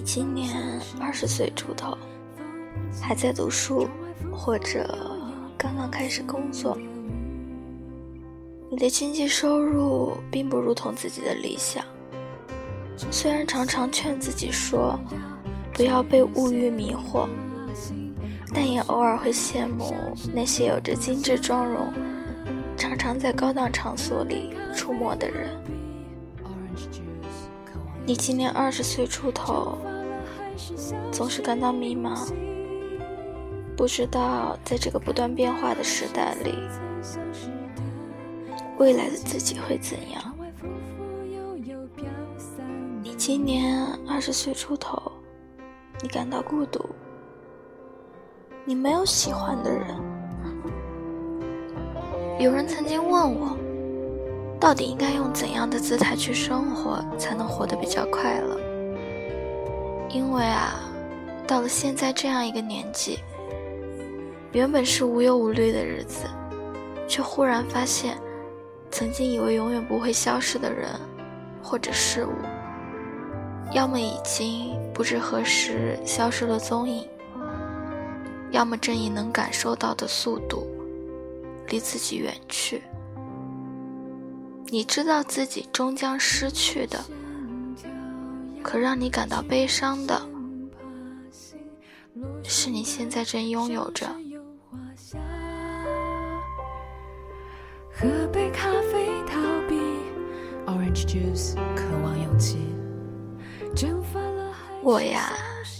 你今年二十岁出头，还在读书，或者刚刚开始工作。你的经济收入并不如同自己的理想，虽然常常劝自己说不要被物欲迷惑，但也偶尔会羡慕那些有着精致妆容、常常在高档场所里出没的人。你今年二十岁出头，总是感到迷茫，不知道在这个不断变化的时代里。未来的自己会怎样？你今年二十岁出头，你感到孤独，你没有喜欢的人。有人曾经问我，到底应该用怎样的姿态去生活，才能活得比较快乐？因为啊，到了现在这样一个年纪，原本是无忧无虑的日子，却忽然发现。曾经以为永远不会消失的人，或者事物，要么已经不知何时消失了踪影，要么正以能感受到的速度离自己远去。你知道自己终将失去的，可让你感到悲伤的，是你现在正拥有着。喝杯咖啡逃避，Orange juice 渴望勇气。我呀，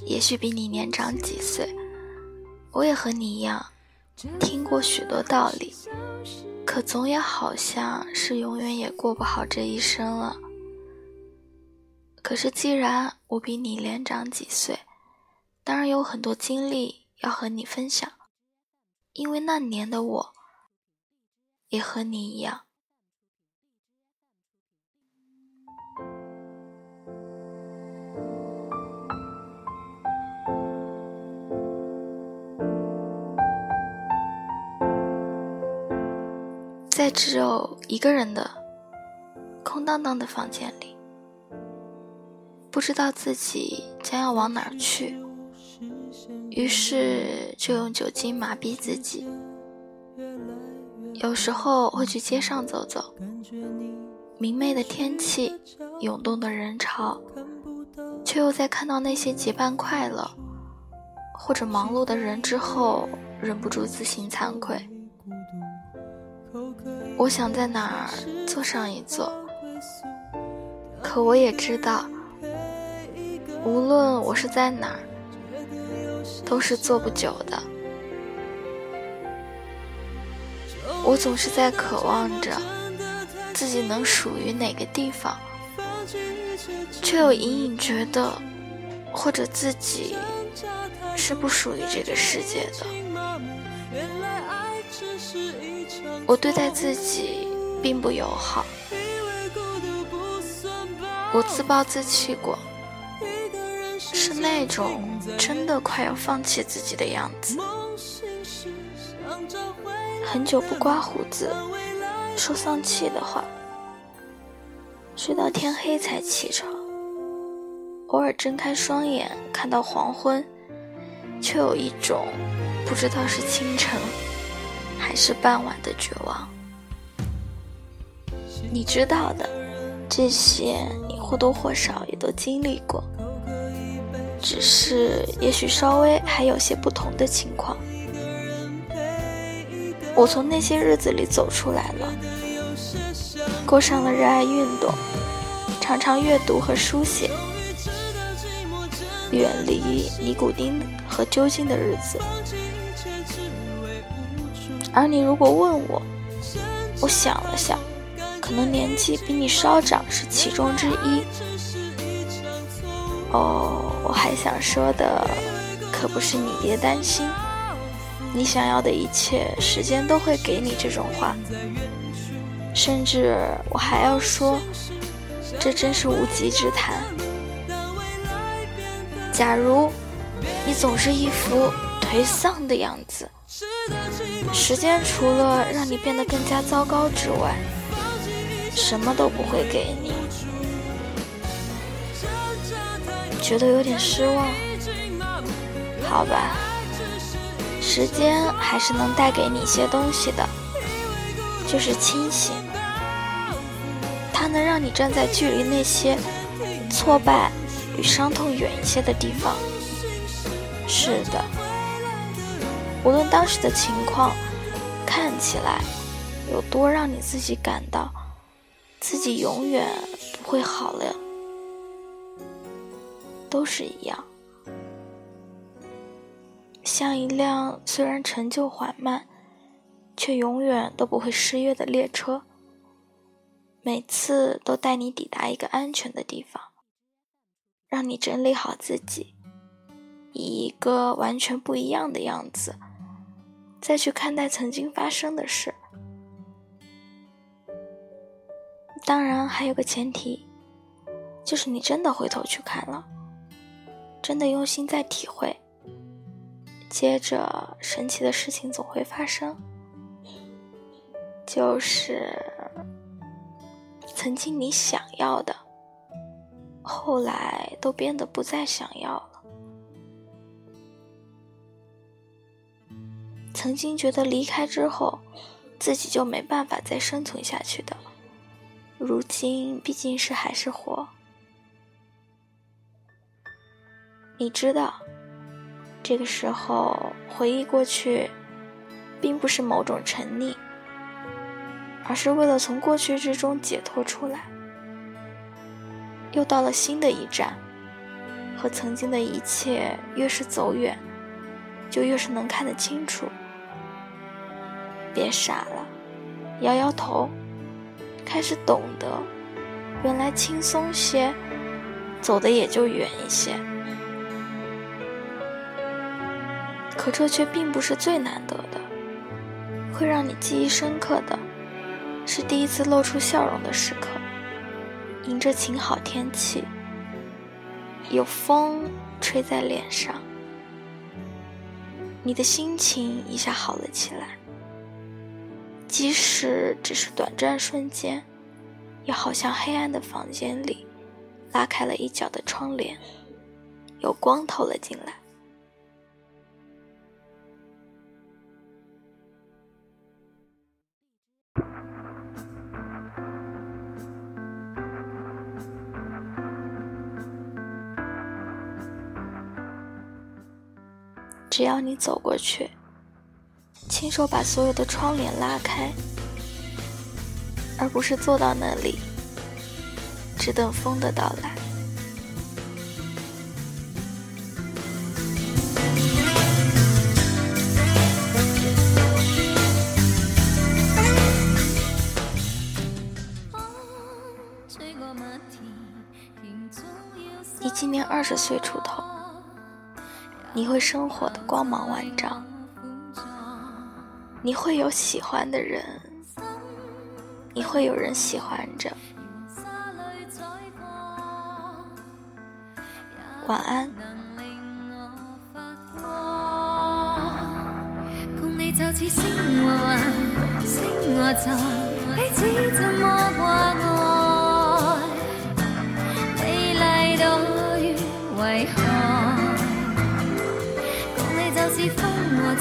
也许比你年长几岁，我也和你一样，听过许多道理，可总也好像是永远也过不好这一生了。可是既然我比你年长几岁，当然有很多经历要和你分享，因为那年的我。也和你一样，在只有一个人的空荡荡的房间里，不知道自己将要往哪儿去，于是就用酒精麻痹自己。有时候会去街上走走，明媚的天气，涌动的人潮，却又在看到那些结伴快乐或者忙碌的人之后，忍不住自行惭愧。我想在哪儿坐上一坐，可我也知道，无论我是在哪儿，都是坐不久的。我总是在渴望着自己能属于哪个地方，却又隐隐觉得，或者自己是不属于这个世界的。我对待自己并不友好，我自暴自弃过，是那种真的快要放弃自己的样子。很久不刮胡子，说丧气的话，睡到天黑才起床，偶尔睁开双眼看到黄昏，却有一种不知道是清晨还是傍晚的绝望。你知道的，这些你或多或少也都经历过，只是也许稍微还有些不同的情况。我从那些日子里走出来了，过上了热爱运动、常常阅读和书写、远离尼古丁和酒精的日子。而你如果问我，我想了想，可能年纪比你稍长是其中之一。哦，我还想说的，可不是你别担心。你想要的一切，时间都会给你。这种话，甚至我还要说，这真是无稽之谈。假如你总是一副颓丧的样子，时间除了让你变得更加糟糕之外，什么都不会给你。觉得有点失望，好吧，时间还是能带给你一些东西的，就是清醒。它能让你站在距离那些挫败与伤痛远一些的地方。是的，无论当时的情况看起来有多让你自己感到自己永远不会好了，都是一样，像一辆虽然陈旧缓慢，却永远都不会失约的列车，每次都带你抵达一个安全的地方，让你整理好自己。以一个完全不一样的样子，再去看待曾经发生的事。当然，还有个前提，就是你真的回头去看了，真的用心在体会。接着，神奇的事情总会发生，就是曾经你想要的，后来都变得不再想要了。曾经觉得离开之后，自己就没办法再生存下去的，如今毕竟是还是活。你知道，这个时候回忆过去，并不是某种沉溺，而是为了从过去之中解脱出来。又到了新的一站，和曾经的一切越是走远，就越是能看得清楚。别傻了，摇摇头，开始懂得，原来轻松些，走的也就远一些。可这却并不是最难得的，会让你记忆深刻的，是第一次露出笑容的时刻。迎着晴好天气，有风吹在脸上，你的心情一下好了起来。即使只是短暂瞬间，也好像黑暗的房间里拉开了一角的窗帘，有光透了进来。只要你走过去。亲手把所有的窗帘拉开，而不是坐到那里，只等风的到来。你今年二十岁出头，你会生活的光芒万丈。你会有喜欢的人，你会有人喜欢着。晚安。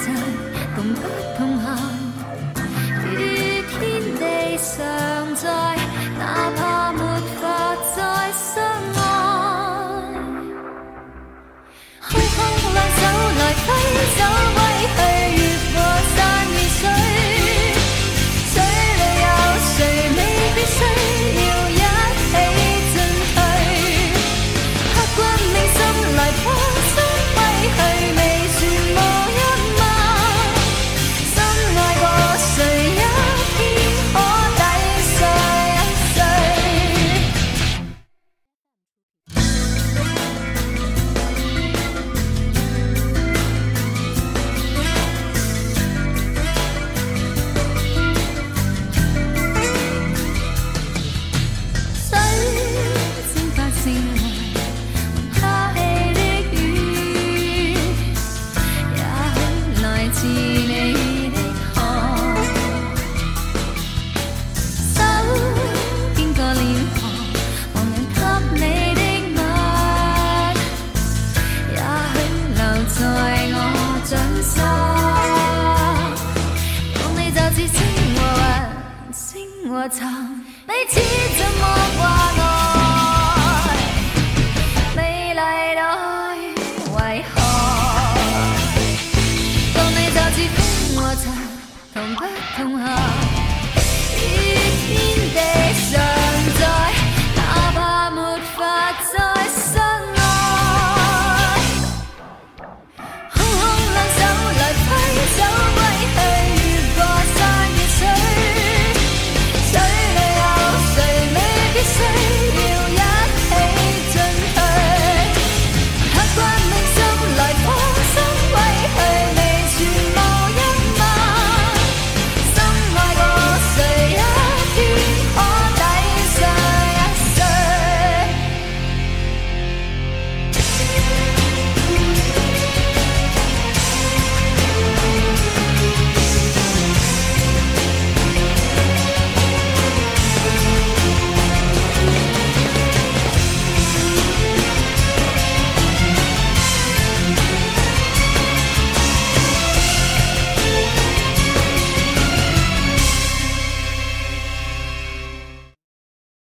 同不同行，当你就似风和尘，同不同行？與天地。